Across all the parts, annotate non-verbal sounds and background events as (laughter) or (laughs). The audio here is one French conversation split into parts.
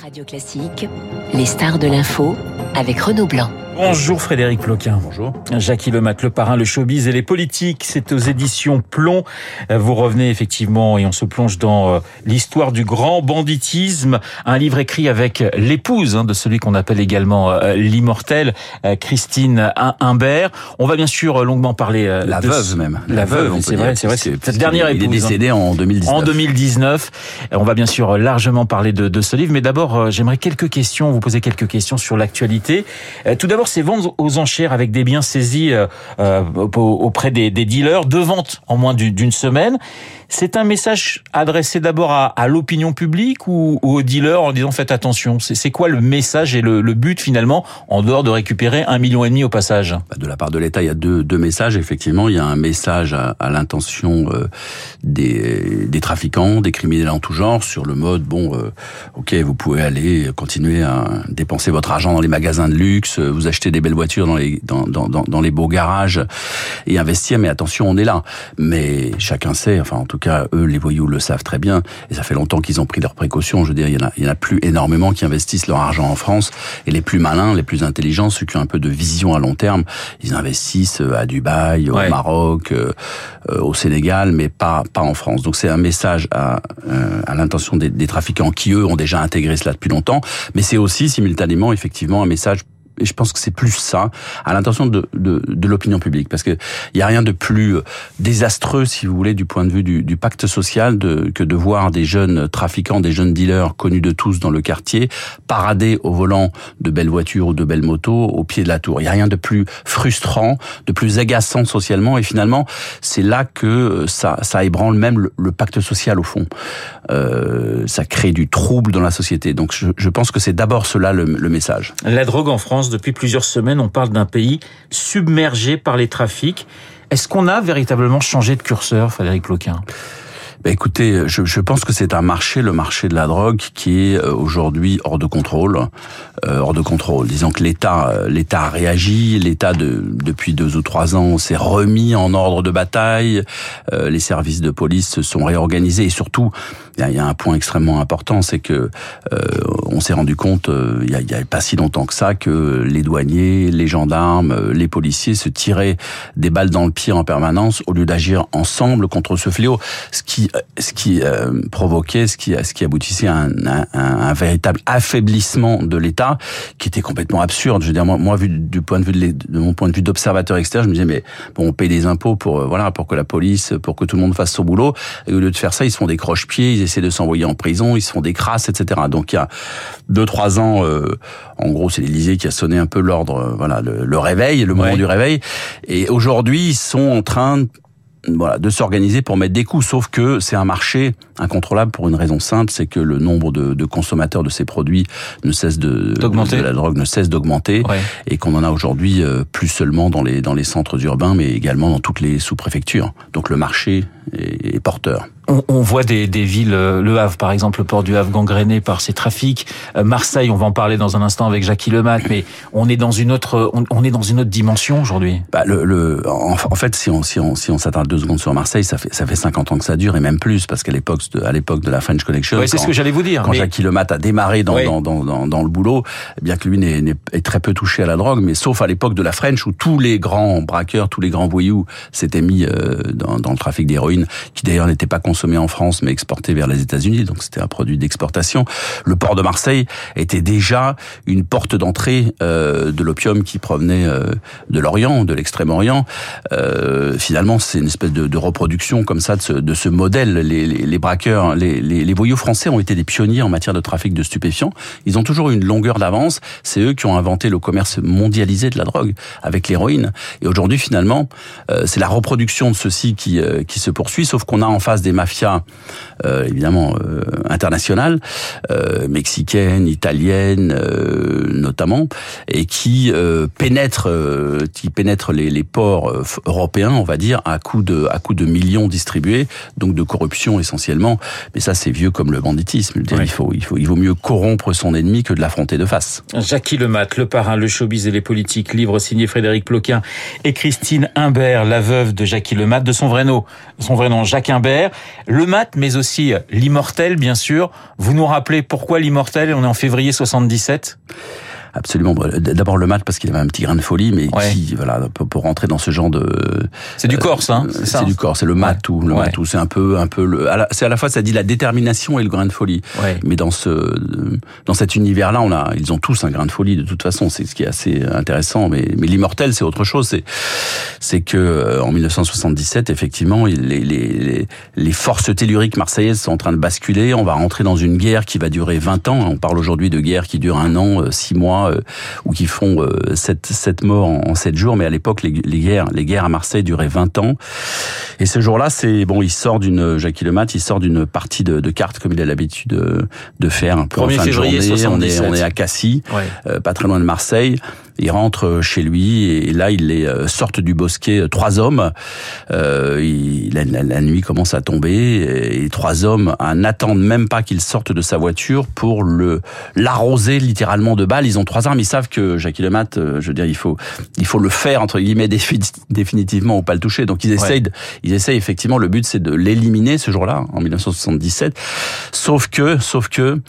Radio Classique, les stars de l'info avec Renaud Blanc. Bonjour Frédéric Ploquin. Bonjour. Jackie Lemat, le parrain, le showbiz et les politiques. C'est aux éditions Plomb. Vous revenez effectivement et on se plonge dans euh, l'histoire du grand banditisme. Un livre écrit avec l'épouse hein, de celui qu'on appelle également euh, l'immortel, euh, Christine Imbert. On va bien sûr longuement parler la de veuve même. La, veuve, c'est vrai, c'est vrai. Cette dernière épouse. Il est décédé hein. en 2019. En 2019. On va bien sûr largement parler de, de ce livre, mais d'abord, j'aimerais quelques questions, vous poser quelques questions sur l'actualité. Tout d'abord, c'est vendre aux enchères avec des biens saisis euh, euh, auprès des, dealers, deux ventes en moins d'une semaine. C'est un message adressé d'abord à, l'opinion publique ou, aux dealers en disant faites attention. C'est quoi le message et le, but finalement en dehors de récupérer un million et demi au passage? Bah, De la part de l'État, il y a deux, messages. Effectivement, il y a un message à, l'intention euh, des, trafiquants, des criminels en tout genre, sur le mode bon, ok, vous pouvez aller continuer à dépenser votre argent dans les magasins de luxe, vous acheter des belles voitures dans les dans, dans, dans les beaux garages et investir, mais attention, on est là. Mais chacun sait, enfin en tout cas, eux, les voyous le savent très bien, et ça fait longtemps qu'ils ont pris leurs précautions. Je veux dire, il y en a, il y en a plus énormément qui investissent leur argent en France, et les plus malins, les plus intelligents, ceux qui ont un peu de vision à long terme, ils investissent euh, à Dubaï, au Maroc, euh, euh, au Sénégal, mais pas pas en France. Donc c'est un message à, à l'intention des, des trafiquants qui eux ont déjà intégré cela depuis longtemps, mais c'est aussi simultanément effectivement un message et je pense que c'est plus ça, à l'intention de, de, de l'opinion publique, parce que il y a rien de plus euh, désastreux, si vous voulez, du point de vue du, du pacte social, de, que de voir des jeunes trafiquants, des jeunes dealers connus de tous dans le quartier, parader au volant de belles voitures ou de belles motos au pied de la tour. Il y a rien de plus frustrant, de plus agaçant socialement, et finalement, c'est là que ça, ça ébranle même le, le pacte social au fond. Euh, ça crée du trouble dans la société. Donc, je, je pense que c'est d'abord cela le, le message. La drogue en France depuis plusieurs semaines, on parle d'un pays submergé par les trafics. Est-ce qu'on a véritablement changé de curseur, Frédéric Ploquin bah écoutez, je, je, pense que c'est un marché, le marché de la drogue, qui est euh, aujourd'hui hors de contrôle, euh, hors de contrôle. Disons que l'État, euh, l'État a réagi, l'État de, depuis deux ou trois ans s'est remis en ordre de bataille, euh, les services de police se sont réorganisés. Et surtout, il y, a un point extrêmement important, c'est que euh, on s'est rendu compte, il y, a, a pas si longtemps que ça, que les douaniers, les gendarmes, les policiers se tiraient des balles dans le pied en permanence au lieu d'agir ensemble contre ce fléau, ce qui ce qui euh, provoquait, ce qui, ce qui aboutissait à un, un, un véritable affaiblissement de l'État, qui était complètement absurde. Je veux dire, moi, moi vu du point de vue de, de mon point de vue d'observateur extérieur, je me disais mais bon, on paye des impôts pour euh, voilà pour que la police, pour que tout le monde fasse son boulot, et au lieu de faire ça, ils se font des croche-pieds, ils essaient de s'envoyer en prison, ils se font des crasses, etc. Donc il y a deux trois ans, euh, en gros, c'est l'Élysée qui a sonné un peu l'ordre, euh, voilà, le, le, réveil, le moment ouais. du réveil, et aujourd'hui ils sont en train voilà, de s'organiser pour mettre des coups. Sauf que c'est un marché incontrôlable pour une raison simple, c'est que le nombre de, de, consommateurs de ces produits ne cesse de, de la drogue ne cesse d'augmenter ouais. et qu'on en a aujourd'hui euh, plus seulement dans les dans les centres urbains, mais également dans toutes les sous-préfectures. Donc le marché est, est porteur. On, on, voit des, des, villes, euh, Le Havre par exemple, le port du Havre gangréné par ces trafics. Euh, Marseille, on va en parler dans un instant avec Jackie Lemat, mais on est dans une autre, on, on est dans une autre dimension aujourd'hui. Bah le, le, en, en, fait, si on si on si on s'attarde deux secondes sur Marseille, ça fait ça fait 50 ans que ça dure et même plus parce qu'à l'époque de à l'époque de la French Connection, ouais, c'est ce que j'allais vous dire. Quand mais... Jackie Lemat a démarré dans, dans, dans, dans, le boulot, eh bien que lui n'est, est très peu touché à la drogue, mais sauf à l'époque de la French où tous les grands braqueurs, tous les grands voyous s'étaient mis euh, dans, dans le trafic d'héroïne, qui d'ailleurs n'était pas consommé en France, mais exporté vers les États-Unis, donc c'était un produit d'exportation. Le port de Marseille était déjà une porte d'entrée euh, de l'opium qui provenait euh, de l'Orient, de l'extrême-orient. Euh, finalement, c'est une espèce de, de, reproduction comme ça de ce, de ce modèle. Les, les, les braqueurs, les, les, voyous français ont été des pionniers en matière de trafic de stupéfiants. Ils ont toujours eu une longueur d'avance. C'est eux qui ont inventé le commerce mondialisé de la drogue avec l'héroïne. Et aujourd'hui, finalement, euh, c'est la reproduction de ceci qui, euh, qui se poursuit, sauf qu'on a en face des mafias euh, évidemment euh, internationales, euh, mexicaines, italiennes euh, notamment, et qui euh, pénètrent, qui pénètrent les, les, ports européens, on va dire, à coup de à coup de millions distribués, donc de corruption essentiellement. Mais ça, c'est vieux comme le banditisme. Oui. Il faut il faut il vaut mieux corrompre son ennemi que de l'affronter de face. Jackie Lemat, le parrain, le showbiz et les politiques, livre signé Frédéric Ploquin et Christine Imbert, la veuve de Jackie Lemat, de son vrai nom, son vrai nom Jacques Imbert. Le mat, mais aussi l'immortel, bien sûr. Vous nous rappelez pourquoi l'immortel On est en février 77 Absolument. D'abord le mat parce qu'il avait un petit grain de folie, mais qui, voilà, pour, rentrer dans ce genre de. C'est du Corse, hein. C'est du Corse. C'est le matou. Le matou, c'est un peu, un peu le. C'est à la fois, ça dit la détermination et le grain de folie. Mais dans ce, dans cet univers-là, on a, ils ont tous un grain de folie de toute façon. C'est ce qui est assez intéressant. Mais, mais l'immortel, c'est autre chose. C'est, c'est que euh, en 1977, effectivement, les, les, les, les forces telluriques marseillaises sont en train de basculer. On va rentrer dans une guerre qui va durer 20 ans. On parle aujourd'hui de guerre qui dure un an, euh, six mois euh, ou qui font euh, sept, sept morts en, sept jours. Mais à l'époque, les, guerres, les guerres à Marseille duraient 20 ans. Et ce jour-là, c'est bon, il sort d'une Jacques Lemat, il sort d'une partie de, de, cartes comme il a l'habitude de, de faire un peu 1er février journée. On est, on est à Cassis, euh, pas très loin de Marseille. Il rentre chez lui et là, il les sortent du bosquet trois hommes. Euh, il, la, nuit commence à tomber et trois hommes n'attendent même pas qu'il sorte de sa voiture pour le l'arroser littéralement de balles. Ils ont trois armes, ils savent que Jackie Lemat, euh, je veux dire, il faut, il faut le faire entre guillemets (laughs) définitivement ou pas le toucher. Donc ils essayent, ils essayent effectivement. Le but c'est de l'éliminer ce jour-là, en 1977. Sauf que, sauf que,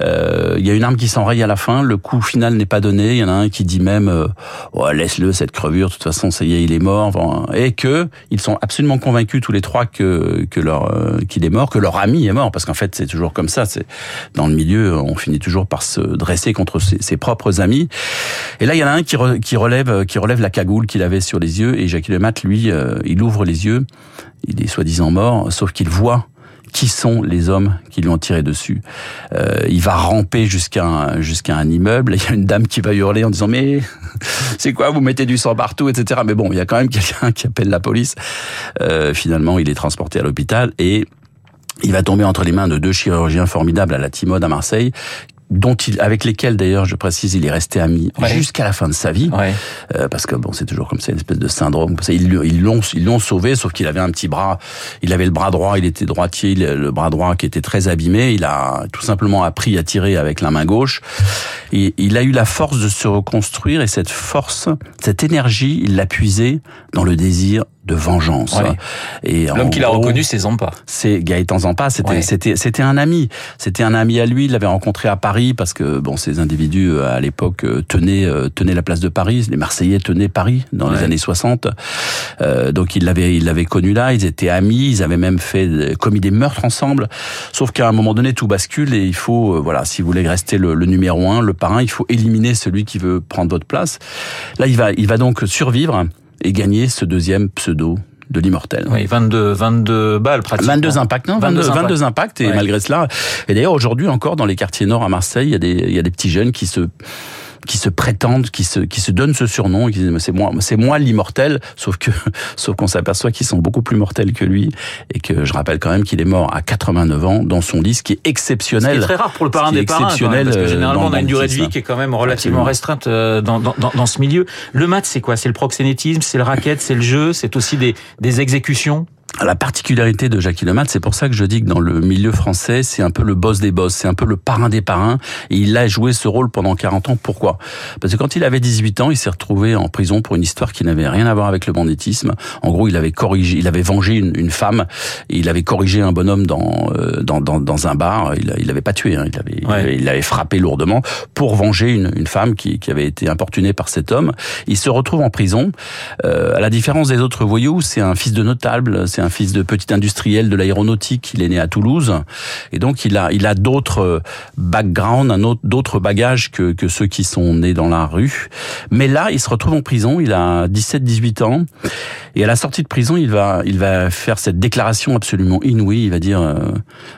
euh, il y a une arme qui s'enraye à la fin. Le coup final n'est pas donné. Il y en a un qui dit euh, oh, laisse-le cette crevure. De toute façon, ça y est, il est mort. et que ils sont absolument convaincus tous les trois que que leur euh, qu'il est mort, que leur ami est mort, parce qu'en fait c'est toujours comme ça. C'est dans le milieu, on finit toujours par se dresser contre ses, ses propres amis. Et là, il y en a un qui, qui relève, qui relève la cagoule qu'il avait sur les yeux. Et Jacques Lemat, lui, euh, il ouvre les yeux. Il est soi-disant mort, sauf qu'il voit qui sont les hommes qui lui ont tiré dessus? Euh, il va ramper jusqu'à un, un immeuble. (laughs) Il y a une dame qui va hurler en disant mais (laughs) c'est quoi vous mettez du sang partout etc. Mais bon il y a quand même (laughs) quelqu'un qui appelle la police. Euh, finalement il est transporté à l'hôpital et il va tomber entre les mains de deux chirurgiens formidables à la Timode à Marseille dont il, avec lesquels d'ailleurs, je précise, il est resté ami jusqu'à la fin de sa vie, ouais. euh, parce que bon, c'est toujours comme ça une espèce de syndrome. Ils l'ont, ils l'ont sauvé, sauf qu'il avait un petit bras, il avait le bras droit, il était droitier, le bras droit qui était très abîmé. Il a tout simplement appris à tirer avec la main gauche. Et il a eu la force de se reconstruire et cette force, cette énergie, il l'a puisée dans le désir de vengeance. Et l'homme qu'il a reconnu, c'est Zampa. C'est Gaëtan Zampa. C'était c'était c'était un ami. C'était un ami à lui. Il l'avait rencontré à Paris parce que bon, ces individus euh, à l'époque euh, tenaient euh, tenaient la place de Paris. Les Marseillais tenaient Paris dans les années 60. Euh, donc il l'avait il l'avait connu là. Ils étaient amis. Ils avaient même fait commis des meurtres ensemble. Sauf qu'à un moment donné, tout bascule et il faut voilà, si vous voulez rester le, le numéro un, le parrain, il faut éliminer celui qui veut prendre votre place. Là, il va il va donc survivre et gagner ce deuxième pseudo de l'immortel. Oui, 22, 22 balles pratiquement. 22 impacts, non 22, 22 impacts, et malgré cela. Et d'ailleurs, aujourd'hui encore, dans les quartiers nord à Marseille, il y a des, il y a des petits jeunes qui se qui se prétendent, qui se, qui se donnent ce surnom, qui disent c'est moi, c'est moi l'immortel, (laughs) sauf que, (laughs) sauf qu'on s'aperçoit qu'ils sont beaucoup plus mortels que lui, et que je rappelle quand même qu'il est mort à 89 ans dans son lit, ce qui est exceptionnel. Ce très rare pour le parrain des parrains, exceptionnel parce que généralement on a une durée de vie qui est quand même relativement restreinte euh, dans, dans, dans, ce milieu. Le mat, c'est quoi? C'est le proxénétisme, c'est le racket, c'est le jeu, c'est aussi des, des exécutions? La particularité de Jacques Lemat, c'est pour ça que je dis que dans le milieu français, c'est un peu le boss des boss, c'est un peu le parrain des parrains, et il a joué ce rôle pendant 40 ans. Pourquoi? Parce que quand il avait 18 ans, il s'est retrouvé en prison pour une histoire qui n'avait rien à voir avec le banditisme. En gros, il avait corrigé, il avait vengé une, une femme, et il avait corrigé un bonhomme dans euh, dans, dans, dans, un bar. Il, il l'avait pas tué, hein. il, avait, il, avait, frappé lourdement pour venger une, une femme qui, qui, avait été importunée par cet homme. Il se retrouve en prison. Euh, à la différence des autres voyous, c'est un fils de notable, c'est un fils de petit industriel de l'aéronautique. Il est né à Toulouse et donc il a il a d'autres backgrounds, un autre d'autres bagages que que ceux qui sont nés dans la rue. Mais là, il se retrouve en prison. Il a 17-18 ans et à la sortie de prison, il va il va faire cette déclaration absolument inouïe. Il va dire euh,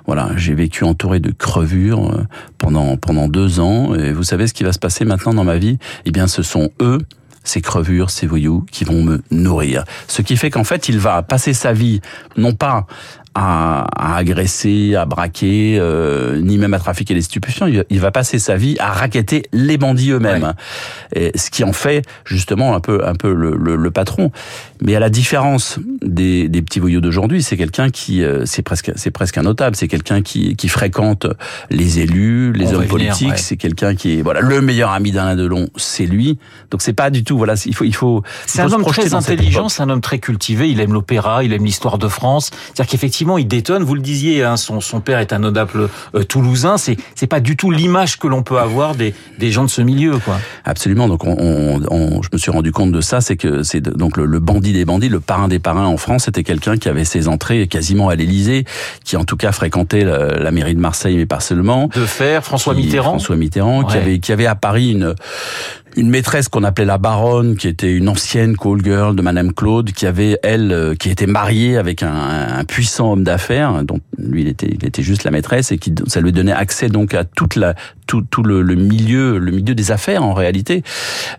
voilà, j'ai vécu entouré de crevures euh, pendant pendant deux ans et vous savez ce qui va se passer maintenant dans ma vie? Eh bien, ce sont eux ces crevures, ces voyous qui vont me nourrir. Ce qui fait qu'en fait, il va passer sa vie non pas à, à agresser, à braquer, euh, ni même à trafiquer des stupéfiants. Il, va passer sa vie à raqueter les bandits eux-mêmes, ce qui en fait justement un peu un peu le, le, le patron. Mais à la différence des, des petits voyous d'aujourd'hui, c'est quelqu'un qui euh, c'est presque c'est presque un notable. C'est quelqu'un qui, qui fréquente les élus, les hommes politiques. C'est quelqu'un qui est voilà le meilleur ami d'Alain Delon, c'est lui. Donc c'est pas du tout voilà il faut il faut. C'est un homme très intelligent, c'est un homme très cultivé. Il aime l'opéra, il aime l'histoire de France. C'est-à-dire qu'effectivement effectivement, il détonne. Vous le disiez, hein, son, son père est un notable euh, toulousain. C'est c'est pas du tout l'image que l'on peut avoir des, des gens de ce milieu, quoi. Absolument. Donc, on, on, je me suis rendu compte de ça, c'est que c'est donc le, le, bandit des bandits, le parrain des parrains en France, c'était quelqu'un qui avait ses entrées quasiment à l'Élysée, qui en tout cas fréquentait la, la, mairie de Marseille, mais pas seulement. De faire François Mitterrand. François Mitterrand, ouais. qui avait qui avait à Paris une une maîtresse qu'on appelait la baronne, qui était une ancienne call girl de Madame Claude, qui avait elle, euh, qui était mariée avec un, un puissant homme d'affaires, dont lui il était, il était juste la maîtresse et qui ça lui donnait accès donc à toute la tout, tout le, le milieu, le milieu des affaires en réalité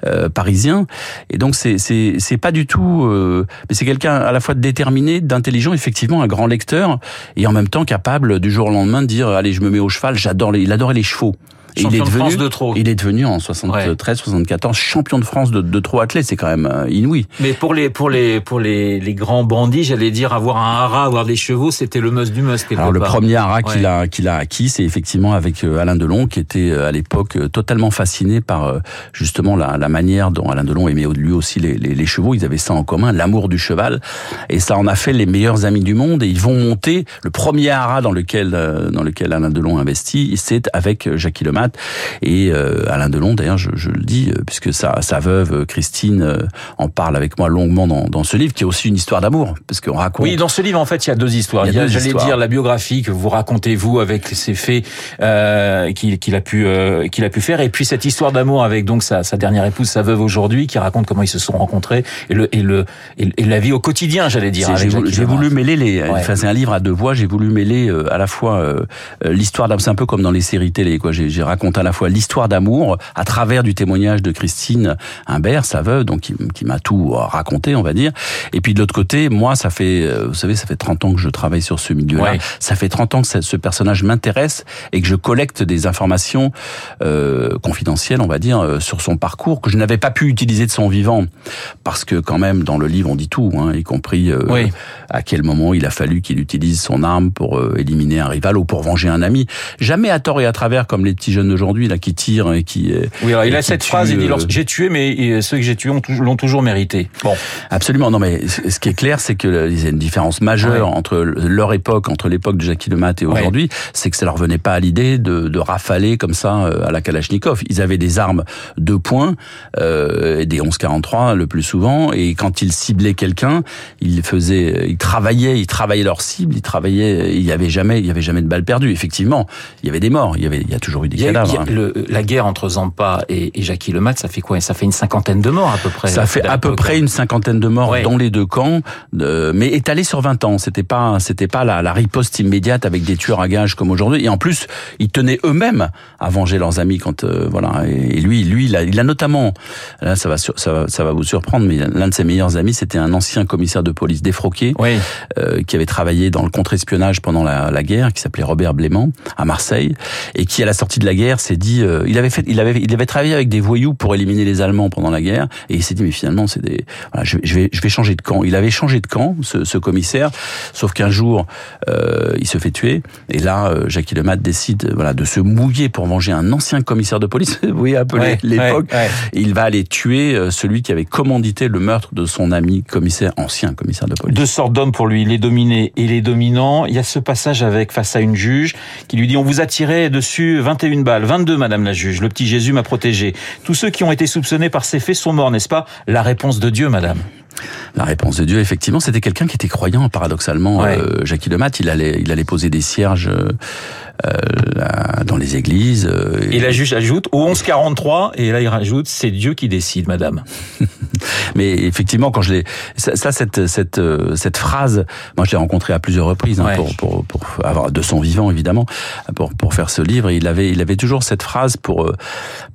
euh, parisien. Et donc c'est c'est c'est pas du tout, euh, mais c'est quelqu'un à la fois déterminé, d'intelligent, effectivement un grand lecteur et en même temps capable du jour au lendemain de dire allez je me mets au cheval, j'adore il adorait les chevaux. Il est devenu, de trop. il est devenu en 73, ouais. 74 champion de France de, de trop athlètes. C'est quand même euh, inouï. Mais pour les pour les pour les, les grands bandits, j'allais dire avoir un haras, avoir des chevaux, c'était le must du must. Alors le premier haras ouais. qu'il a qu'il a acquis, c'est effectivement avec euh, Alain Delon, qui était euh, à l'époque totalement fasciné par justement la, la manière dont Alain Delon aimait lui aussi les, les, les chevaux. Ils avaient ça en commun, l'amour du cheval, et ça en a fait les meilleurs amis du monde. Et ils vont monter le premier haras dans lequel dans lequel Alain Delon investit, c'est avec Jackie Et euh, Alain Delon, d'ailleurs, je, je, le dis, euh, puisque sa, sa veuve euh, Christine en parle avec moi longuement dans, dans ce livre, qui est aussi une histoire d'amour, parce qu'on raconte. Oui, dans ce livre, en fait, il y a deux histoires. Il y a, j'allais dire, la biographie que vous racontez vous avec ces faits euh, qu'il, qu'il a pu euh, qu'il a pu faire, et puis cette histoire d'amour avec donc sa, sa dernière épouse, sa veuve aujourd'hui, qui raconte comment ils se sont rencontrés et le et le et, la vie au quotidien, j'allais dire. J'ai voulu, voulu, mêler les. Ouais. c'est un livre à deux voix. J'ai voulu mêler euh, à la fois euh, l'histoire d'amour, c'est un peu comme dans les séries télé, quoi. J'ai, j'ai raconté à la fois l'histoire d'amour à travers du témoignage de Christine Imbert, sa veuve, donc qui, qui m'a tout raconté, on va dire. Et puis de l'autre côté, moi, ça fait, vous savez, ça fait 30 ans que je travaille sur ce milieu-là. Ouais. Ça fait 30 ans que ce personnage m'intéresse et que je collecte des informations euh, confidentielles, on va dire, euh, sur son parcours que je n'avais pas pu utiliser de son vivant, parce que quand même dans le livre on dit tout, hein, y compris euh, oui. à quel moment il a fallu qu'il utilise son arme pour euh, éliminer un rival ou pour venger un ami. Jamais à tort et à travers comme les petits jeunes d'aujourd'hui là qui tirent et qui. Oui, alors il a cette tue, phrase, il dit j'ai tué, mais ceux que j'ai tués l'ont toujours mérité. Bon, absolument. Non, mais ce qui est clair, c'est que y a une différence majeure ouais. entre leur époque, entre l'époque de Jackie Lemat et aujourd'hui, ouais. c'est que ça leur venait pas à l'idée de, de, rafaler comme ça à la Kalachnikov. Ils avaient des armes de poing, euh, des 11-43 le plus souvent, et quand ils ciblaient quelqu'un, ils faisaient, ils travaillaient, ils travaillaient leur cible, ils travaillaient, il y avait jamais, il y avait jamais de balles perdues. Effectivement, il y avait des morts, il y avait, il y a toujours eu des il y a, cadavres. A hein. le, la guerre entre Zampa et, et Jackie Lemat, ça fait quoi? Ça fait une cinquantaine de morts à peu près. Ça fait à peu près une cinquantaine de morts ouais. dans les deux camps, euh, mais étalé sur 20 ans. C'était pas, c'était pas la, la riposte immédiate avec des tueurs à gages comme aujourd'hui. Et en plus, ils tenaient eux-mêmes à venger leurs amis quand euh, voilà. Et, lui, lui, il a, il a notamment, là, ça va, sur, ça va, ça va vous surprendre, mais l'un de ses meilleurs amis, c'était un ancien commissaire de police défroqué, oui. euh, qui avait travaillé dans le contre-espionnage pendant la, la, guerre, qui s'appelait Robert Blément à Marseille, et qui à la sortie de la guerre s'est dit, euh, il avait fait, il avait, il avait travaillé avec des voyous pour éliminer les Allemands pendant la guerre, et il s'est dit mais finalement c'est des, voilà, je, je, vais, je vais changer de camp. Il avait changé de camp, ce, ce commissaire, sauf qu'un jour euh, il se fait tuer, et là euh, Jackie Lemat décide, voilà, de se mouiller pour venger un ancien commissaire de police, (laughs) vous voyez un peu ouais, l'époque. Ouais, ouais. Il va aller tuer euh, celui qui avait commandité le meurtre de son ami commissaire, ancien commissaire de police. Deux sortes d'hommes pour lui, les dominés et les dominants. Il y a ce passage avec face à une juge qui lui dit on vous a tiré dessus 21 balles, 22 madame la juge. Le petit Jésus m'a protégé. Tous ceux qui ont été soupçonnés par ces faits sont morts, n'est-ce pas? La réponse de Dieu, madame. La réponse de Dieu, effectivement, c'était quelqu'un qui était croyant, paradoxalement. Ouais. Euh, Jackie Lemat, il allait, il allait poser des cierges euh, dans les églises. Euh, et la juge ajoute au 1143, et là il rajoute, c'est Dieu qui décide, madame. (laughs) Mais effectivement, quand je l'ai, ça, ça, cette cette cette phrase, moi je l'ai rencontré à plusieurs reprises hein, ouais. pour, pour pour avoir de son vivant évidemment pour pour faire ce livre. Et il avait il avait toujours cette phrase pour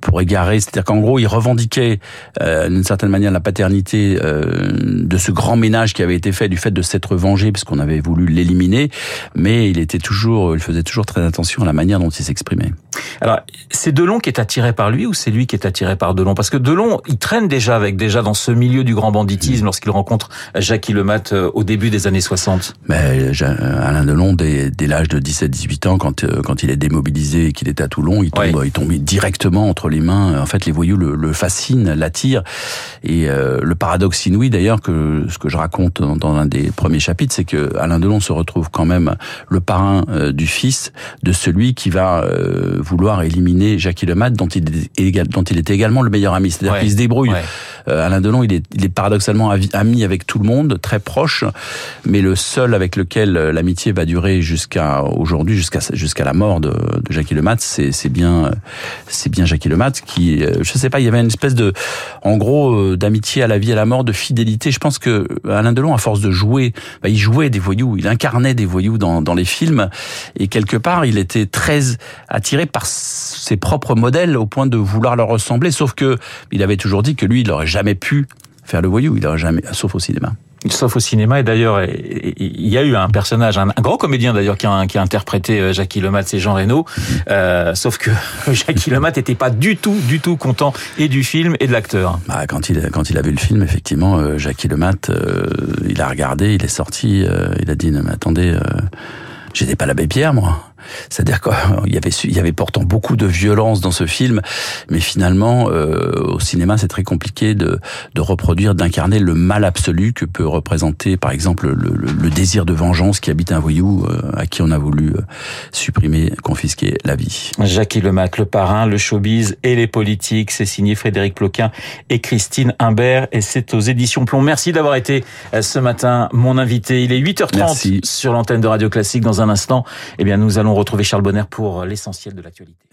pour égarer, c'est-à-dire qu'en gros il revendiquait euh, d'une certaine manière la paternité euh, de ce grand ménage qui avait été fait du fait de s'être vengé puisqu'on avait voulu l'éliminer, mais il était toujours, il faisait toujours très attention à la manière dont il s'exprimait. Alors, c'est Delon qui est attiré par lui ou c'est lui qui est attiré par Delon? Parce que Delon, il traîne déjà avec déjà dans ce milieu du grand banditisme lorsqu'il rencontre Jackie Lemat euh, au début des années 60. Mais Alain Delon, dès, dès l'âge de 17-18 ans, quand euh, quand il est démobilisé et qu'il est à Toulon, il tombe, il tombe directement entre les mains. En fait, les voyous le, le fascinent, l'attirent. Et euh, le paradoxe inouï, d'ailleurs, que ce que je raconte dans, dans un des premiers chapitres, c'est que Alain Delon se retrouve quand même le parrain du fils de celui qui va vouloir éliminer Jackie Lemat, dont il est, dont il était également le meilleur ami. C'est-à-dire qu'il se débrouille. Euh, Alain Delon, il est, il est paradoxalement ami avec tout le monde, très proche, mais le seul avec lequel euh, l'amitié va durer jusqu'à aujourd'hui, jusqu'à jusqu'à la mort de, de Jackie Lemat, c'est bien c'est bien Jackie Lemat qui, euh, je sais pas, il y avait une espèce de, en gros, d'amitié à la vie, à la mort, de fidélité. Je pense que Alain Delon, à force de jouer, bah, il jouait des voyous, il incarnait des voyous dans dans les films, et quelque part, il était très attiré par ses propres modèles au point de vouloir leur ressembler. Sauf que il avait toujours dit que lui, il aurait jamais pu faire le voyou. Il aurait jamais, sauf au cinéma. Sauf au cinéma, et d'ailleurs, il y a eu un personnage, un, grand comédien d'ailleurs, qui a, qui a interprété euh, Jackie Lemat, c'est Jean Reno. Euh, sauf que (laughs) Jackie Lemat n'était pas du tout, du tout content et du film et de l'acteur. Bah, quand il quand il a vu le film, effectivement, euh, Jackie Lemat, il a regardé, il est sorti, il a dit mais attendez, j'étais pas l'abbé Pierre, moi. C'est-à-dire qu'il y avait, il y avait pourtant beaucoup de violence dans ce film, mais finalement, euh, au cinéma, c'est très compliqué de, de reproduire, d'incarner le mal absolu que peut représenter, par exemple, le, le, désir de vengeance qui habite un voyou euh, à qui on a voulu euh, supprimer, confisquer la vie. Jackie Lemat, le parrain, le showbiz et les politiques, c'est signé Frédéric Ploquin et Christine Imbert, et c'est aux éditions Plomb. Merci d'avoir été ce matin mon invité. Il est 8h30 sur l'antenne de Radio Classique. Dans un instant, eh bien, nous retrouver Charles Bonner pour l'essentiel de l'actualité.